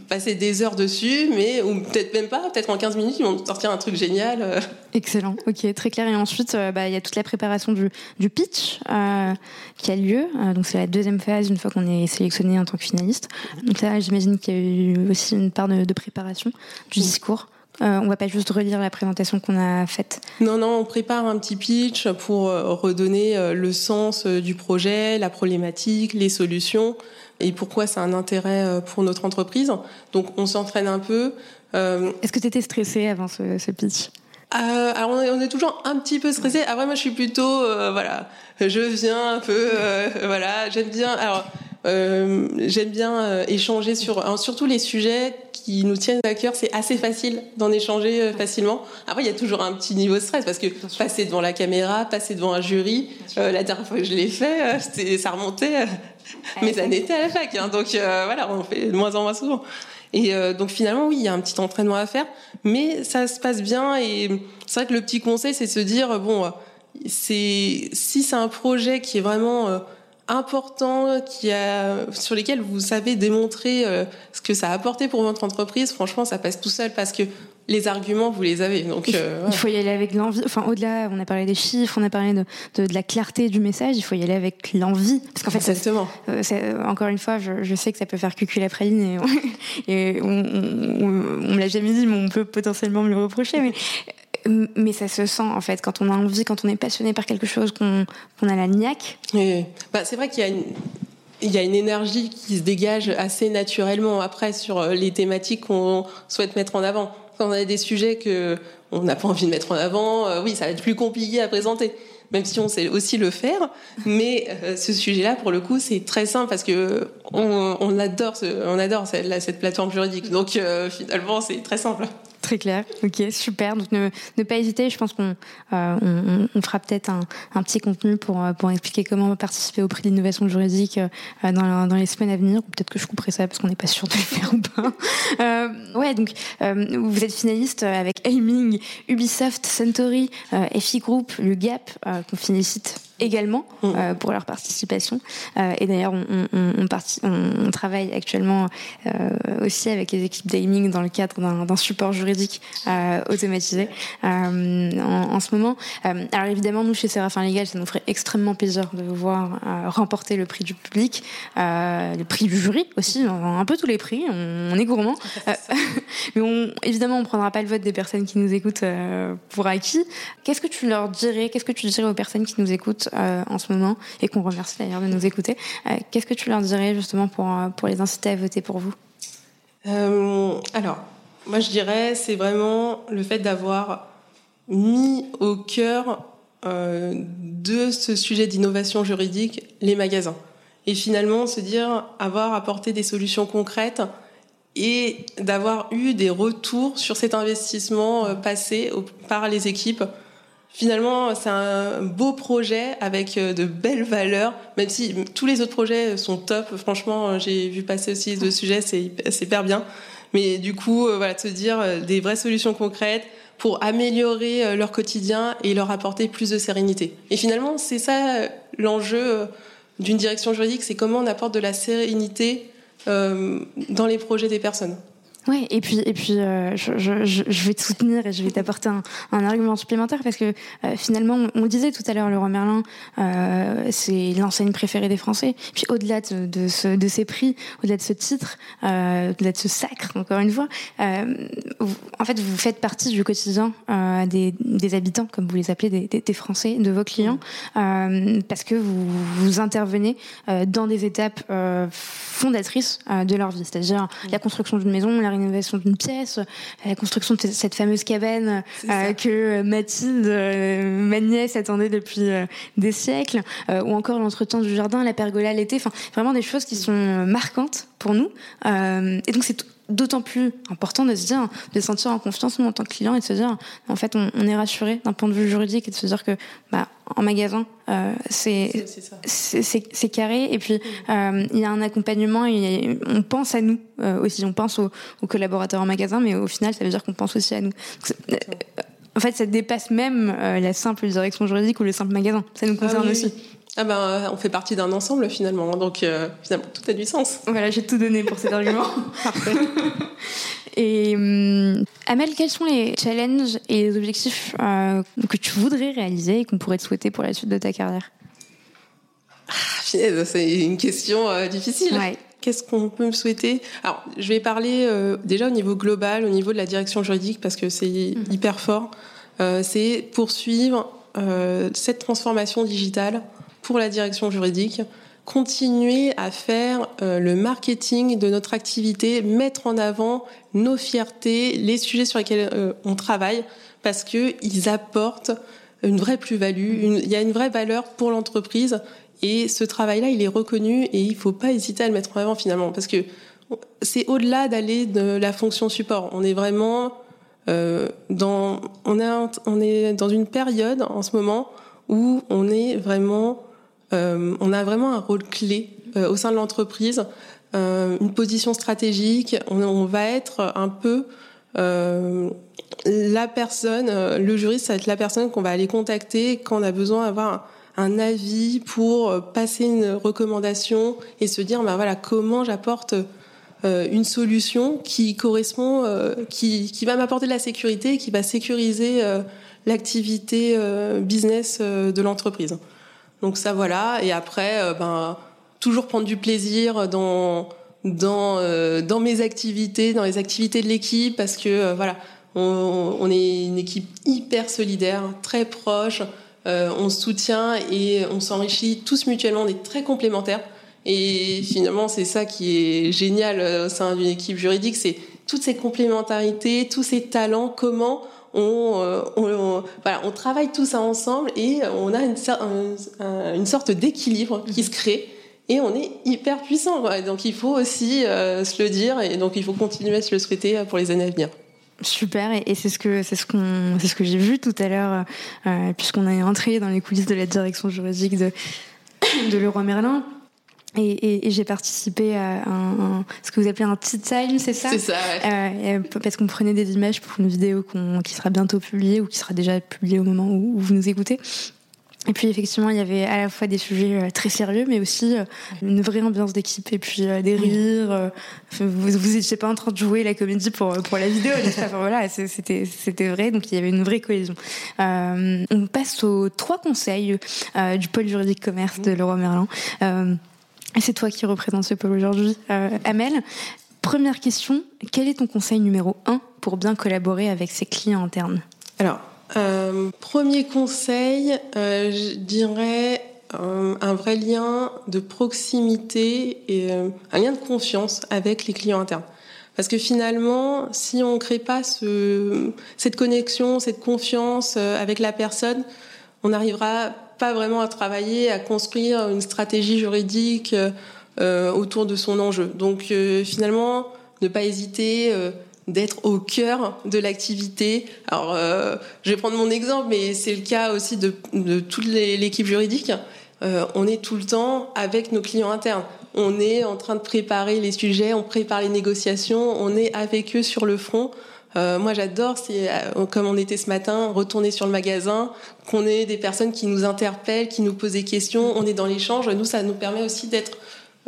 passer des heures dessus, mais ou peut-être même pas, peut-être en 15 minutes, ils vont sortir un truc génial. Euh. Excellent, ok, très clair. Et ensuite, bah, il y a toute la préparation du, du pitch qui a lieu. donc c'est la deuxième phase, une fois qu'on est sélectionné en tant que finaliste. Donc là, j'imagine qu'il y a eu aussi une part de, de préparation du discours. Euh, on va pas juste relire la présentation qu'on a faite. Non, non, on prépare un petit pitch pour euh, redonner euh, le sens du projet, la problématique, les solutions et pourquoi c'est un intérêt pour notre entreprise. Donc on s'entraîne un peu. Est-ce que tu étais stressé avant ce, pitch? Alors on est, toujours un petit peu stressé. Après moi je suis plutôt voilà, je viens un peu voilà, j'aime bien alors j'aime bien échanger sur surtout les sujets qui nous tiennent à cœur, c'est assez facile d'en échanger euh, facilement. Après, il y a toujours un petit niveau de stress parce que passer devant la caméra, passer devant un jury, euh, la dernière fois que je l'ai fait, euh, ça remontait mes années à la fac. Hein, donc voilà, on fait de moins en moins souvent. Et donc finalement, oui, il y a un petit entraînement à faire, mais ça se passe bien. Et c'est vrai que le petit conseil, c'est de se dire bon, c'est si c'est un projet qui est vraiment important qui a, sur lesquels vous savez démontrer euh, ce que ça a apporté pour votre entreprise, franchement, ça passe tout seul parce que les arguments, vous les avez. Donc, il, euh, faut y aller avec l'envie. Enfin, au-delà, on a parlé des chiffres, on a parlé de, de, la clarté du message. Il faut y aller avec l'envie, parce qu'en fait, Exactement. Euh, euh, encore une fois, je, je, sais que ça peut faire cucul la praline et, et on, on, on, me l'a jamais dit, mais on peut potentiellement me le reprocher. Mais mais ça se sent en fait quand on a envie, quand on est passionné par quelque chose, qu'on a la niaque. Bah, c'est vrai qu'il y a une énergie qui se dégage assez naturellement après sur les thématiques qu'on souhaite mettre en avant quand on a des sujets que on n'a pas envie de mettre en avant, euh, oui, ça va être plus compliqué à présenter. Même si on sait aussi le faire, mais euh, ce sujet-là, pour le coup, c'est très simple parce que on, adore, on adore cette, plateforme juridique. Donc euh, finalement, c'est très simple. Très clair, ok, super. Donc ne, ne pas hésiter, je pense qu'on euh, on, on, fera peut-être un, un, petit contenu pour, euh, pour expliquer comment participer au prix d'innovation juridique euh, dans, dans, les semaines à venir. Peut-être que je couperai ça parce qu'on n'est pas sûr de le faire ou pas. Euh, ouais, donc euh, vous êtes finaliste avec Aiming, Ubisoft, Centauri, FI Group, le Gap, qu'on félicite également mm. euh, pour leur participation. Euh, et d'ailleurs, on, on, on, on, travaille actuellement euh, aussi avec les équipes d'Aiming dans le cadre d'un support juridique euh, automatisé euh, en, en, ce moment. alors évidemment, nous chez Séraphin Legal, ça nous ferait extrêmement plaisir de vous voir remporter le prix du public, le prix du jury aussi, un peu tous les prix. On, est gourmand. mais on, évidemment, on prendra pas le vote des personnes qui nous écoutent pour acquis. Qu'est-ce que tu leur dirais Qu'est-ce que tu dirais aux personnes qui nous écoutent euh, en ce moment et qu'on remercie d'ailleurs de nous écouter. Euh, qu'est-ce que tu leur dirais justement pour, euh, pour les inciter à voter pour vous? Alors, moi je dirais c'est vraiment le fait d'avoir mis au cœur de ce sujet d'innovation juridique les magasins. Et finalement se dire avoir apporté des solutions concrètes et d'avoir eu des retours sur cet investissement passé par les équipes Finalement, c'est un beau projet avec euh, de belles valeurs, même si tous les autres projets sont top. Franchement, j'ai vu passer aussi deux sujets, c'est super bien. Mais du coup, euh, voilà, se dire euh, des vraies solutions concrètes pour améliorer leur quotidien et leur apporter plus de sérénité. Et finalement, c'est ça l'enjeu d'une direction juridique, c'est comment on apporte de la sérénité dans les projets des personnes. Ouais, et puis et puis euh, je, je, je, vais te soutenir et je vais t'apporter un, un, argument supplémentaire parce que euh, finalement on, le disait tout à l'heure, Leroy Merlin, euh, c'est l'enseigne préférée des Français. Puis au-delà de, de, ce, de ces prix, au-delà de ce titre, au-delà de ce sacre, encore une fois, vous, en fait vous faites partie du quotidien des, des, habitants, comme vous les appelez, des, des, des Français, de vos clients, parce que vous, vous intervenez dans des étapes fondatrices de leur vie, c'est-à-dire la construction d'une maison, la rénovation d'une pièce, la construction de cette fameuse cabane euh, que Mathilde, euh, ma nièce, attendait depuis euh, des siècles, euh, ou encore l'entretien du jardin, la pergola l'été, enfin vraiment des choses qui sont marquantes pour nous. et donc c'est d'autant plus important de se dire, de se sentir en confiance nous en tant que client et de se dire, en fait, on, on est rassuré d'un point de vue juridique et de se dire que, bah, en magasin, euh, c'est c'est carré et puis euh, il y a un accompagnement et on pense à nous euh, aussi, on pense aux, aux, collaborateurs en magasin, mais au final, ça veut dire qu'on pense aussi à nous. En fait, ça dépasse même la simple direction juridique ou le simple magasin. Ça nous concerne ah, oui, aussi. Ah ben, on fait partie d'un ensemble finalement, donc finalement tout a du sens. Voilà, j'ai tout donné pour cet argument. Parfait. Et euh, Amel, quels sont les challenges et les objectifs euh, que tu voudrais réaliser et qu'on pourrait te souhaiter pour la suite de ta carrière? Ah, C'est une question euh, difficile. Ouais. Qu'est-ce qu'on peut me souhaiter? Alors, je vais parler euh, déjà au niveau global, au niveau de la direction juridique, parce que c'est mmh. hyper fort. c'est poursuivre cette transformation digitale pour la direction juridique, continuer à faire euh, le marketing de notre activité, mettre en avant nos fiertés, les sujets sur lesquels euh, on travaille, parce que ils apportent une vraie plus-value, il y a une vraie valeur pour l'entreprise, et ce travail-là, il est reconnu, et il faut pas hésiter à le mettre en avant finalement, parce que c'est au-delà d'aller de la fonction support. On est vraiment euh, dans, on est, on est dans une période en ce moment où on est vraiment on a vraiment un rôle clé euh, au sein de l'entreprise, euh, une position stratégique. On, on, va être un peu la personne, le juriste, ça va être la personne qu'on va aller contacter quand on a besoin d'avoir un, avis pour passer une recommandation et se dire, bah voilà, comment j'apporte une solution qui correspond, qui, qui va m'apporter de la sécurité, qui va sécuriser l'activité business de l'entreprise. Donc ça voilà. Et après, ben toujours prendre du plaisir dans dans dans mes activités, dans les activités de l'équipe, parce que voilà, on, on, est une équipe hyper solidaire, très proche. on se soutient et on s'enrichit tous mutuellement. On est très complémentaires. Et finalement, c'est ça qui est génial au sein d'une équipe juridique, c'est toutes ces complémentarités, tous ces talents, comment on, on, voilà, on travaille tout ça ensemble et on a une, sorte d'équilibre qui se crée et on est hyper puissant. Donc il faut aussi euh, se le dire et donc il faut continuer à se le souhaiter pour les années à venir. Super et, c'est ce que c'est ce c'est ce que j'ai vu tout à l'heure euh, puisqu'on est entré dans les coulisses de la direction juridique de de Leroy Merlin. Et, et, et j'ai participé à un, ce que vous appelez un tea time, c'est ça C'est ça, ouais. euh, Parce qu'on prenait des images pour une vidéo qui sera bientôt publiée ou qui sera déjà publiée au moment où, où vous nous écoutez. Et puis effectivement, il y avait à la fois des sujets euh, très sérieux, mais aussi euh, une vraie ambiance d'équipe et puis euh, des rires. Vous vous étiez pas en train de jouer la comédie pour pour la vidéo, enfin, voilà, c'était c'était vrai. Donc il y avait une vraie cohésion. Euh, on passe aux trois conseils euh, du pôle juridique commerce de Leroy Merlin. Euh, et c'est toi qui représente ce pôle aujourd'hui, Amel. Première question, quel est ton conseil numéro un pour bien collaborer avec ses clients internes? Alors, euh, premier conseil, euh, je dirais euh, un vrai lien de proximité et euh, un lien de confiance avec les clients internes. Parce que finalement, si on ne crée pas ce, cette connexion, cette confiance euh, avec la personne, on n'arrivera pas vraiment à travailler, à construire une stratégie juridique euh, autour de son enjeu. Donc finalement, ne pas hésiter d'être au cœur de l'activité. Alors, euh, je vais prendre mon exemple, mais c'est le cas aussi de, de toute l'équipe juridique. Euh, on est tout le temps avec nos clients internes. On est en train de préparer les sujets, on prépare les négociations, on est avec eux sur le front. Euh, moi, j'adore, c'est euh, comme on était ce matin, retourner sur le magasin, qu'on ait des personnes qui nous interpellent, qui nous posent des questions. On est dans l'échange. Nous, ça nous permet aussi d'être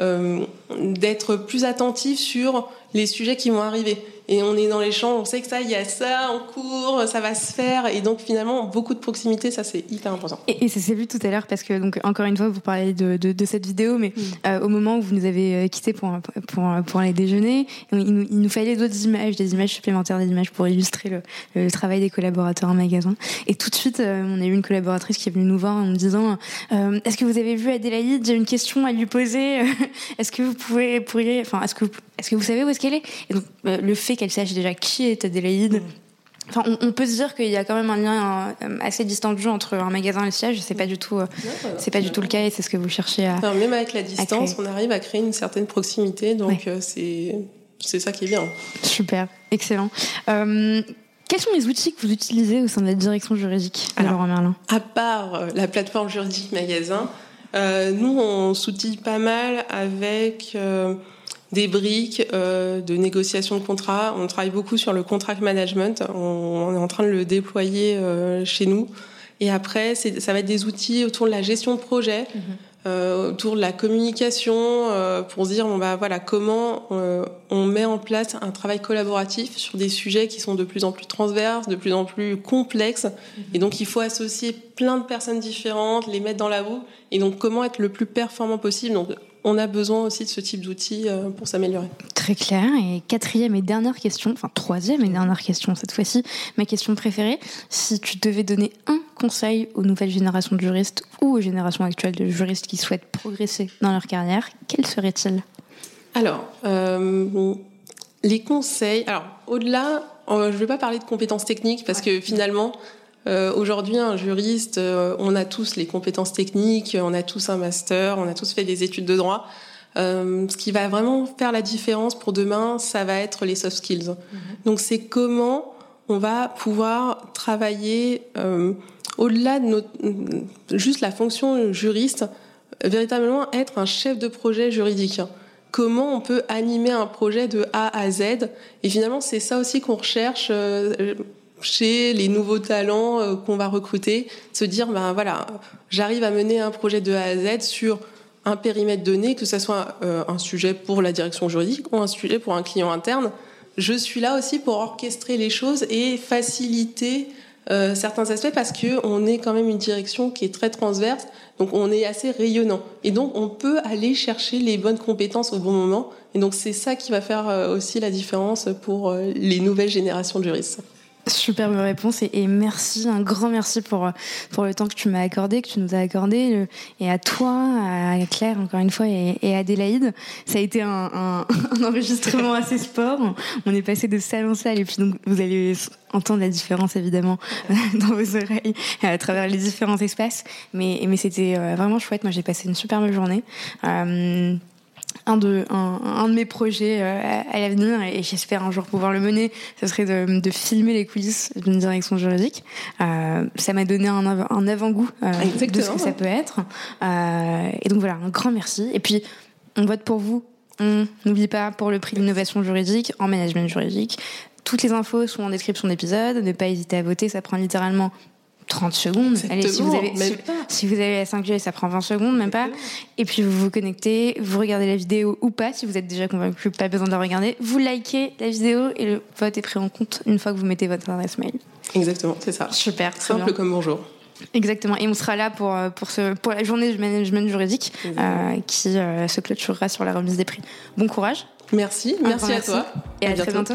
euh, d'être plus attentifs sur les sujets qui vont arriver et on est dans les champs, on sait que ça, il y a ça en cours, ça va se faire, et donc finalement beaucoup de proximité, ça c'est hyper important. Et, et ça s'est vu tout à l'heure parce que donc encore une fois vous parlez de, de, de cette vidéo, mais euh, au moment où vous nous avez euh, quitté pour pour pour aller déjeuner, il nous, il nous fallait d'autres images, des images supplémentaires, des images pour illustrer le, le travail des collaborateurs en magasin. Et tout de suite, euh, on a eu une collaboratrice qui est venue nous voir en nous disant euh, Est-ce que vous avez vu Adélaïde? J'ai une question à lui poser. est-ce que vous pouvez pourriez, enfin est-ce que est-ce que vous savez où est-ce qu'elle est? Et donc le fait qu'elle sache déjà qui est Adélaïde. Mmh. Enfin, on, on, peut se dire qu'il y a quand même un lien euh, assez distendu entre un magasin et le siège. C'est pas du tout, euh, c'est pas du tout le cas et c'est ce que vous cherchez à. Enfin, même avec la distance, on arrive à créer une certaine proximité. Donc ouais. c'est c'est ça qui est bien. Super, excellent. Euh, quels sont les outils que vous utilisez au sein de la direction juridique Alors, Merlin? À part la plateforme juridique magasin, euh, nous on s'outille pas mal avec euh, des briques euh, de négociation de contrat. On travaille beaucoup sur le contract management. On, on est en train de le déployer euh, chez nous. Et après, ça va être des outils autour de la gestion de projet, mmh. euh, autour de la communication, euh, pour se dire bon bah voilà comment euh, on met en place un travail collaboratif sur des sujets qui sont de plus en plus transverses, de plus en plus complexes. Mmh. Et donc il faut associer plein de personnes différentes, les mettre dans la roue. Et donc comment être le plus performant possible. Donc on a besoin aussi de ce type d'outils euh, pour s'améliorer. Très clair. Et quatrième et dernière question, enfin troisième et dernière question cette fois-ci, ma question préférée. Si tu devais donner un conseil aux nouvelles générations de juristes ou aux générations actuelles de juristes qui souhaitent progresser dans leur carrière, quel serait-il? Alors, euh, les conseils. Alors, au-delà, euh, je ne vais pas parler de compétences techniques parce que finalement, euh, Aujourd'hui, un juriste, euh, on a tous les compétences techniques, on a tous un master, on a tous fait des études de droit. Euh, ce qui va vraiment faire la différence pour demain, ça va être les soft skills. Mm -hmm. Donc, c'est comment on va pouvoir travailler euh, au-delà de notre, juste la fonction juriste, véritablement être un chef de projet juridique. Comment on peut animer un projet de A à Z? Et finalement, c'est ça aussi qu'on recherche. Euh, chez les nouveaux talents euh, qu'on va recruter, se dire ben voilà, j'arrive à mener un projet de A à Z sur un périmètre donné, que ce soit un sujet pour la direction juridique ou un sujet pour un client interne, je suis là aussi pour orchestrer les choses et faciliter euh, certains aspects parce que on est quand même une direction qui est très transverse, donc on est assez rayonnant et donc on peut aller chercher les bonnes compétences au bon moment. Et donc c'est ça qui va faire euh, aussi la différence pour euh, les nouvelles générations de juristes. Superbe réponse et, merci, un grand merci pour, pour le temps que tu m'as accordé, que tu nous as accordé, et à toi, à Claire encore une fois, et, à Adélaïde. Ça a été un, enregistrement assez sport. On est passé de salle en salle et puis donc vous allez entendre la différence évidemment dans vos oreilles à travers les différents espaces. Mais, mais c'était euh, vraiment chouette. Moi j'ai passé une superbe journée. Euh, un de, un, de mes projets euh, à, l'avenir, et j'espère un jour pouvoir le mener, ce serait de, de filmer les coulisses d'une direction juridique. Euh, ça m'a donné un, un avant-goût euh, de ce que ça peut être. Euh, et donc voilà, un grand merci. Et puis, on vote pour vous. On n'oublie pas pour le prix d'innovation juridique en management juridique. Toutes les infos sont en description d'épisode. Ne pas hésiter à voter, ça prend littéralement 30 secondes. Allez, si vous, avez, si, vous avez la 5G, ça prend 20 secondes, même pas. Et puis vous vous connectez, vous regardez la vidéo ou pas, si vous êtes déjà convaincu, pas besoin de la regarder. Vous likez la vidéo et le vote est pris en compte une fois que vous mettez votre adresse mail. Exactement, c'est ça. Super, simple comme bonjour. Exactement. Et on sera là pour, euh, pour, ce, pour la journée du management juridique euh, qui euh, se clôturera sur la remise des prix. Bon courage. Merci, merci, à toi. Et à très bientôt.